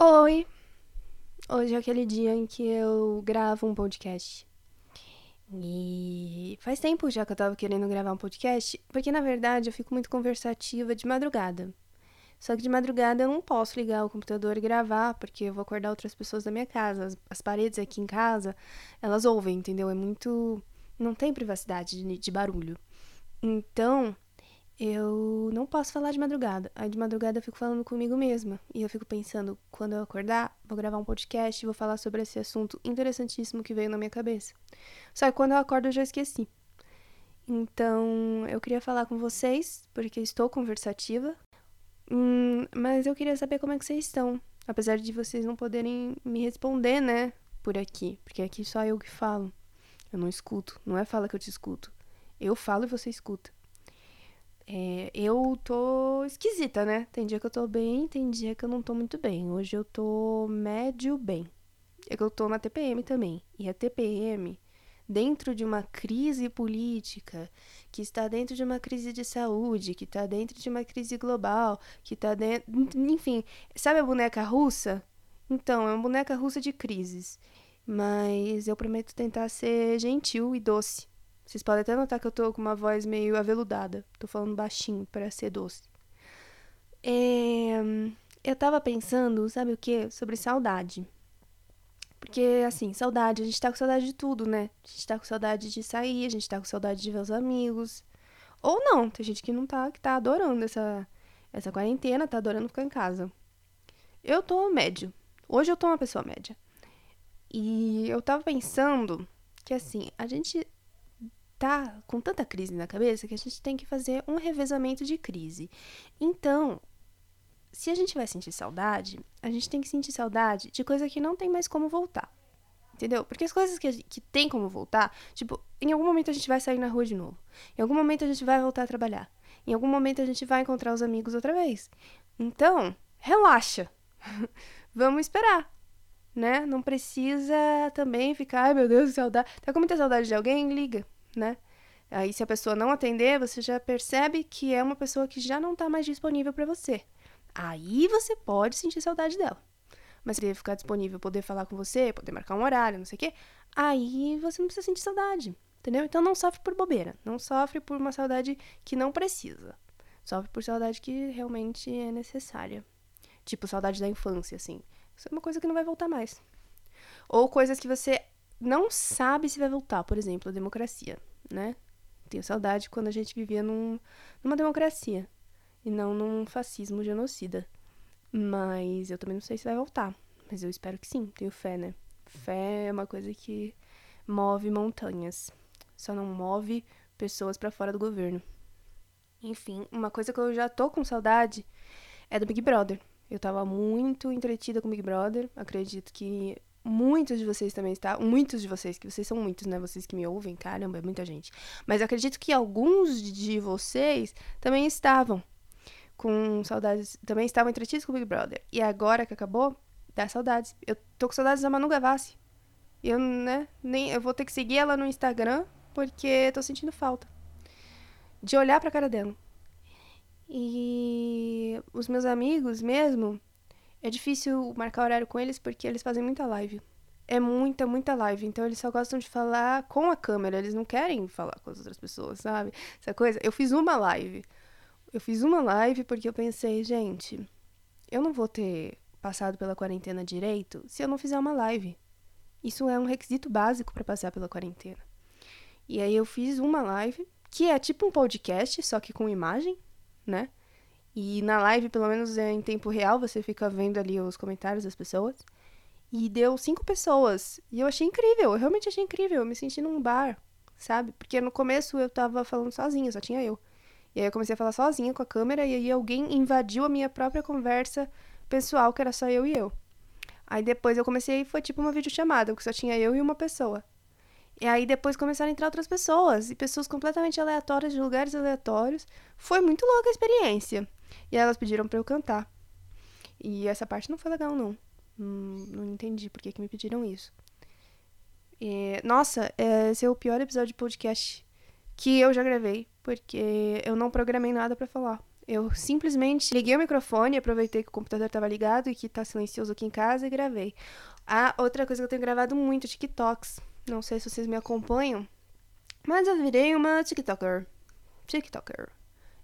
Oi! Hoje é aquele dia em que eu gravo um podcast. E faz tempo já que eu tava querendo gravar um podcast, porque na verdade eu fico muito conversativa de madrugada. Só que de madrugada eu não posso ligar o computador e gravar, porque eu vou acordar outras pessoas da minha casa. As, as paredes aqui em casa, elas ouvem, entendeu? É muito. Não tem privacidade de, de barulho. Então, eu não posso falar de madrugada. Aí de madrugada eu fico falando comigo mesma. E eu fico pensando, quando eu acordar, vou gravar um podcast e vou falar sobre esse assunto interessantíssimo que veio na minha cabeça. Só que quando eu acordo eu já esqueci. Então, eu queria falar com vocês, porque estou conversativa. Hum, mas eu queria saber como é que vocês estão. Apesar de vocês não poderem me responder, né? Por aqui. Porque aqui só eu que falo. Eu não escuto. Não é fala que eu te escuto. Eu falo e você escuta. É, eu tô esquisita, né? Tem dia que eu tô bem, tem dia que eu não tô muito bem. Hoje eu tô médio bem. É que eu tô na TPM também. E a TPM, dentro de uma crise política, que está dentro de uma crise de saúde, que está dentro de uma crise global, que está dentro. Enfim, sabe a boneca russa? Então, é uma boneca russa de crises. Mas eu prometo tentar ser gentil e doce vocês podem até notar que eu tô com uma voz meio aveludada. Tô falando baixinho para ser doce. É... Eu tava pensando, sabe o que? Sobre saudade. Porque, assim, saudade, a gente tá com saudade de tudo, né? A gente tá com saudade de sair, a gente tá com saudade de ver os amigos. Ou não, tem gente que não tá, que tá adorando essa, essa quarentena, tá adorando ficar em casa. Eu tô médio. Hoje eu tô uma pessoa média. E eu tava pensando que, assim, a gente tá com tanta crise na cabeça que a gente tem que fazer um revezamento de crise. Então, se a gente vai sentir saudade, a gente tem que sentir saudade de coisa que não tem mais como voltar. Entendeu? Porque as coisas que, que tem como voltar, tipo, em algum momento a gente vai sair na rua de novo. Em algum momento a gente vai voltar a trabalhar. Em algum momento a gente vai encontrar os amigos outra vez. Então, relaxa. Vamos esperar. Né? Não precisa também ficar, ai meu Deus, saudade. Tá com muita saudade de alguém? Liga né? Aí, se a pessoa não atender, você já percebe que é uma pessoa que já não está mais disponível para você. Aí você pode sentir saudade dela. Mas se ele ficar disponível, poder falar com você, poder marcar um horário, não sei o quê, aí você não precisa sentir saudade, entendeu? Então não sofre por bobeira, não sofre por uma saudade que não precisa. Sofre por saudade que realmente é necessária. Tipo, saudade da infância, assim. Isso é uma coisa que não vai voltar mais. Ou coisas que você não sabe se vai voltar, por exemplo, a democracia, né? Tenho saudade quando a gente vivia num, numa democracia e não num fascismo genocida. Mas eu também não sei se vai voltar. Mas eu espero que sim, tenho fé, né? Fé é uma coisa que move montanhas. Só não move pessoas para fora do governo. Enfim, uma coisa que eu já tô com saudade é do Big Brother. Eu tava muito entretida com o Big Brother. Acredito que muitos de vocês também está, muitos de vocês, que vocês são muitos, né? Vocês que me ouvem, caramba, é muita gente. Mas acredito que alguns de vocês também estavam com saudades, também estavam entretidos com o Big Brother. E agora que acabou, dá saudades. Eu tô com saudades da Manu Gavassi. Eu, né, nem eu vou ter que seguir ela no Instagram porque tô sentindo falta de olhar pra cara dela. E os meus amigos mesmo, é difícil marcar horário com eles porque eles fazem muita live. É muita, muita live. Então eles só gostam de falar com a câmera. Eles não querem falar com as outras pessoas, sabe? Essa coisa. Eu fiz uma live. Eu fiz uma live porque eu pensei, gente, eu não vou ter passado pela quarentena direito se eu não fizer uma live. Isso é um requisito básico para passar pela quarentena. E aí eu fiz uma live que é tipo um podcast, só que com imagem, né? E na live, pelo menos é em tempo real, você fica vendo ali os comentários das pessoas. E deu cinco pessoas. E eu achei incrível, eu realmente achei incrível. Eu me senti num bar, sabe? Porque no começo eu tava falando sozinha, só tinha eu. E aí eu comecei a falar sozinha com a câmera, e aí alguém invadiu a minha própria conversa pessoal, que era só eu e eu. Aí depois eu comecei, foi tipo uma videochamada, porque só tinha eu e uma pessoa. E aí depois começaram a entrar outras pessoas, e pessoas completamente aleatórias, de lugares aleatórios. Foi muito louca a experiência. E elas pediram para eu cantar. E essa parte não foi legal, não. Hum, não entendi por que, que me pediram isso. E, nossa, esse é o pior episódio de podcast que eu já gravei, porque eu não programei nada para falar. Eu simplesmente liguei o microfone, aproveitei que o computador estava ligado e que tá silencioso aqui em casa e gravei. Ah, outra coisa que eu tenho gravado muito, TikToks. Não sei se vocês me acompanham, mas eu virei uma TikToker. TikToker.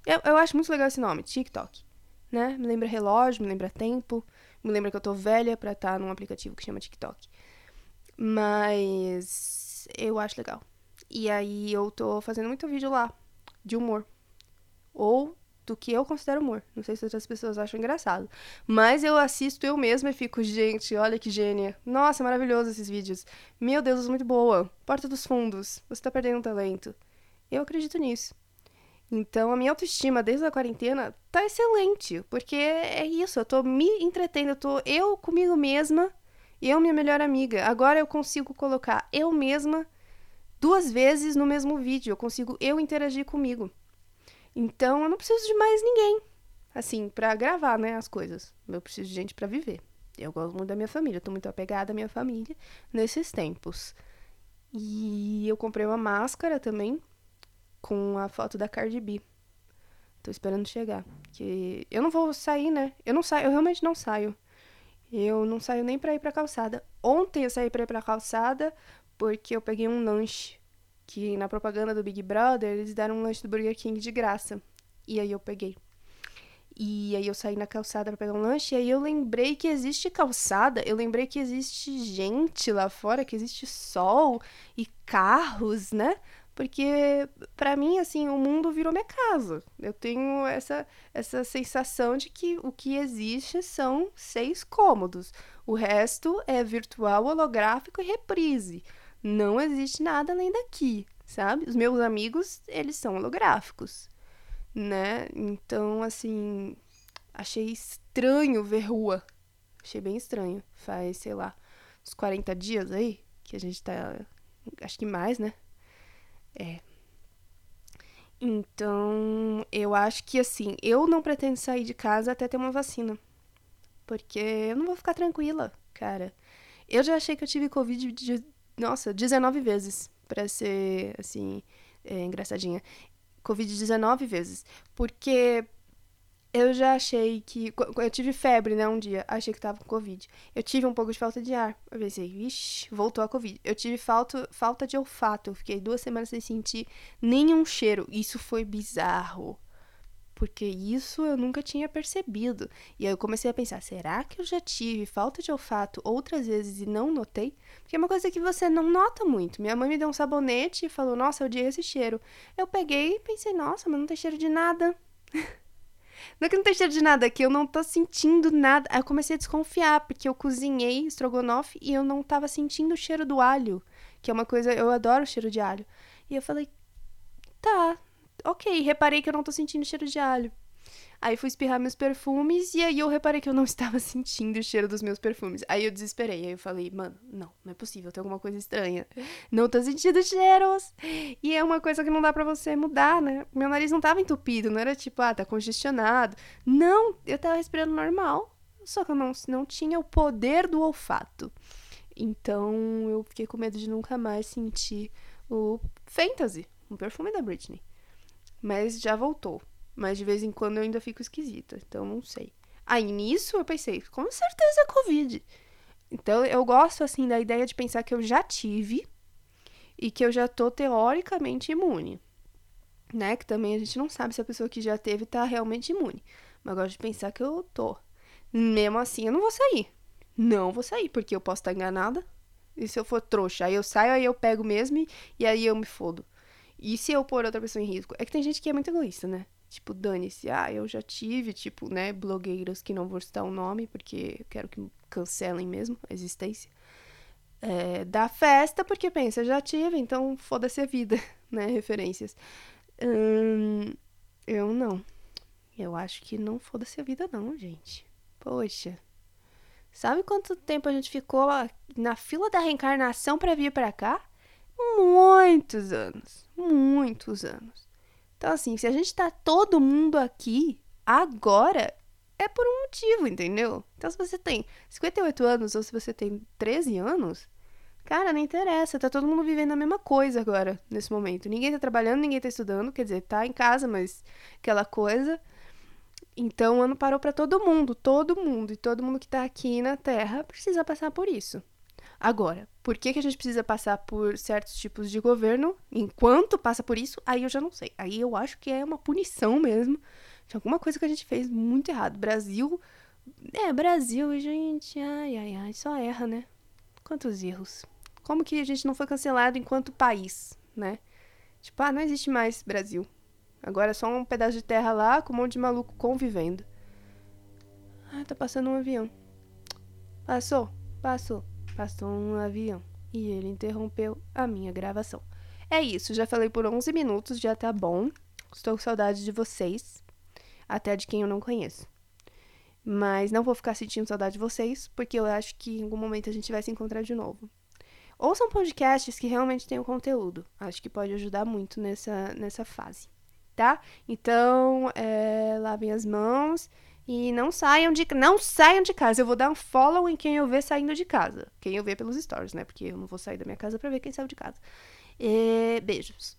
Eu, eu acho muito legal esse nome, TikTok. Né? Me lembra relógio, me lembra tempo, me lembra que eu tô velha pra estar tá num aplicativo que chama TikTok. Mas eu acho legal. E aí eu tô fazendo muito vídeo lá, de humor. Ou do que eu considero humor. Não sei se outras pessoas acham engraçado. Mas eu assisto eu mesma e fico, gente, olha que gênia. Nossa, maravilhoso esses vídeos. Meu Deus, muito boa. Porta dos fundos. Você tá perdendo um talento. Eu acredito nisso. Então, a minha autoestima desde a quarentena tá excelente, porque é isso, eu tô me entretendo, eu tô eu comigo mesma, eu minha melhor amiga. Agora eu consigo colocar eu mesma duas vezes no mesmo vídeo, eu consigo eu interagir comigo. Então eu não preciso de mais ninguém, assim, para gravar, né, as coisas. Eu preciso de gente para viver. Eu gosto muito da minha família, eu tô muito apegada à minha família nesses tempos. E eu comprei uma máscara também com a foto da Cardi B. Tô esperando chegar, que eu não vou sair, né? Eu não saio, eu realmente não saio. Eu não saio nem para ir pra calçada. Ontem eu saí para ir pra calçada porque eu peguei um lanche que na propaganda do Big Brother eles deram um lanche do Burger King de graça. E aí eu peguei. E aí eu saí na calçada para pegar um lanche e aí eu lembrei que existe calçada, eu lembrei que existe gente lá fora, que existe sol e carros, né? Porque para mim assim, o mundo virou minha casa. Eu tenho essa essa sensação de que o que existe são seis cômodos. O resto é virtual, holográfico e reprise não existe nada além daqui, sabe? Os meus amigos, eles são holográficos, né? Então, assim, achei estranho ver rua. Achei bem estranho. Faz, sei lá, uns 40 dias aí que a gente tá. Acho que mais, né? É. Então, eu acho que assim, eu não pretendo sair de casa até ter uma vacina. Porque eu não vou ficar tranquila, cara. Eu já achei que eu tive Covid de nossa, 19 vezes, para ser, assim, é, engraçadinha. Covid 19 vezes. Porque eu já achei que. Eu tive febre, né, um dia. Achei que tava com Covid. Eu tive um pouco de falta de ar. Eu pensei, vixe, voltou a Covid. Eu tive falta, falta de olfato. Eu fiquei duas semanas sem sentir nenhum cheiro. Isso foi bizarro porque isso eu nunca tinha percebido. E aí eu comecei a pensar: será que eu já tive falta de olfato outras vezes e não notei? Porque é uma coisa que você não nota muito. Minha mãe me deu um sabonete e falou: nossa, eu odiei esse cheiro. Eu peguei e pensei: nossa, mas não tem cheiro de nada. Não é que não tem cheiro de nada, que eu não tô sentindo nada. Aí eu comecei a desconfiar, porque eu cozinhei estrogonofe e eu não tava sentindo o cheiro do alho, que é uma coisa, eu adoro o cheiro de alho. E eu falei, tá, ok, reparei que eu não tô sentindo cheiro de alho. Aí fui espirrar meus perfumes e aí eu reparei que eu não estava sentindo o cheiro dos meus perfumes. Aí eu desesperei. Aí eu falei, mano, não, não é possível, tem alguma coisa estranha. Não tô sentindo cheiros. E é uma coisa que não dá para você mudar, né? Meu nariz não tava entupido, não era tipo, ah, tá congestionado. Não, eu tava respirando normal. Só que eu não, não tinha o poder do olfato. Então eu fiquei com medo de nunca mais sentir o Fantasy, o perfume da Britney. Mas já voltou. Mas de vez em quando eu ainda fico esquisita, então não sei. Aí nisso eu pensei, com certeza é Covid. Então eu gosto assim da ideia de pensar que eu já tive e que eu já tô teoricamente imune. Né? Que também a gente não sabe se a pessoa que já teve tá realmente imune. Mas eu gosto de pensar que eu tô. Mesmo assim, eu não vou sair. Não vou sair, porque eu posso estar enganada. E se eu for trouxa, aí eu saio, aí eu pego mesmo e, e aí eu me fodo. E se eu pôr outra pessoa em risco? É que tem gente que é muito egoísta, né? Tipo, dane-se. Ah, eu já tive, tipo, né, blogueiras que não vou citar o nome, porque eu quero que cancelem mesmo a existência. É, da festa, porque pensa, já tive, então foda-se a vida, né? Referências. Hum, eu não. Eu acho que não foda-se a vida, não, gente. Poxa. Sabe quanto tempo a gente ficou na fila da reencarnação para vir para cá? Muitos anos. Muitos anos. Então, assim, se a gente tá todo mundo aqui agora, é por um motivo, entendeu? Então, se você tem 58 anos ou se você tem 13 anos, cara, não interessa. Tá todo mundo vivendo a mesma coisa agora, nesse momento. Ninguém tá trabalhando, ninguém tá estudando. Quer dizer, tá em casa, mas aquela coisa. Então, o ano parou para todo mundo, todo mundo. E todo mundo que tá aqui na Terra precisa passar por isso. Agora, por que, que a gente precisa passar por certos tipos de governo enquanto passa por isso? Aí eu já não sei. Aí eu acho que é uma punição mesmo de alguma coisa que a gente fez muito errado. Brasil. É, Brasil, gente. Ai, ai, ai. Só erra, né? Quantos erros. Como que a gente não foi cancelado enquanto país, né? Tipo, ah, não existe mais Brasil. Agora é só um pedaço de terra lá com um monte de maluco convivendo. Ah, tá passando um avião. Passou, passou. Passou um avião e ele interrompeu a minha gravação. É isso, já falei por 11 minutos, já tá bom. Estou com saudade de vocês, até de quem eu não conheço. Mas não vou ficar sentindo saudade de vocês, porque eu acho que em algum momento a gente vai se encontrar de novo. Ouçam podcasts que realmente tenham conteúdo. Acho que pode ajudar muito nessa, nessa fase, tá? Então, é, lavem as mãos e não saiam de não saiam de casa. Eu vou dar um follow em quem eu ver saindo de casa. Quem eu ver pelos stories, né? Porque eu não vou sair da minha casa para ver quem saiu de casa. E... Beijos.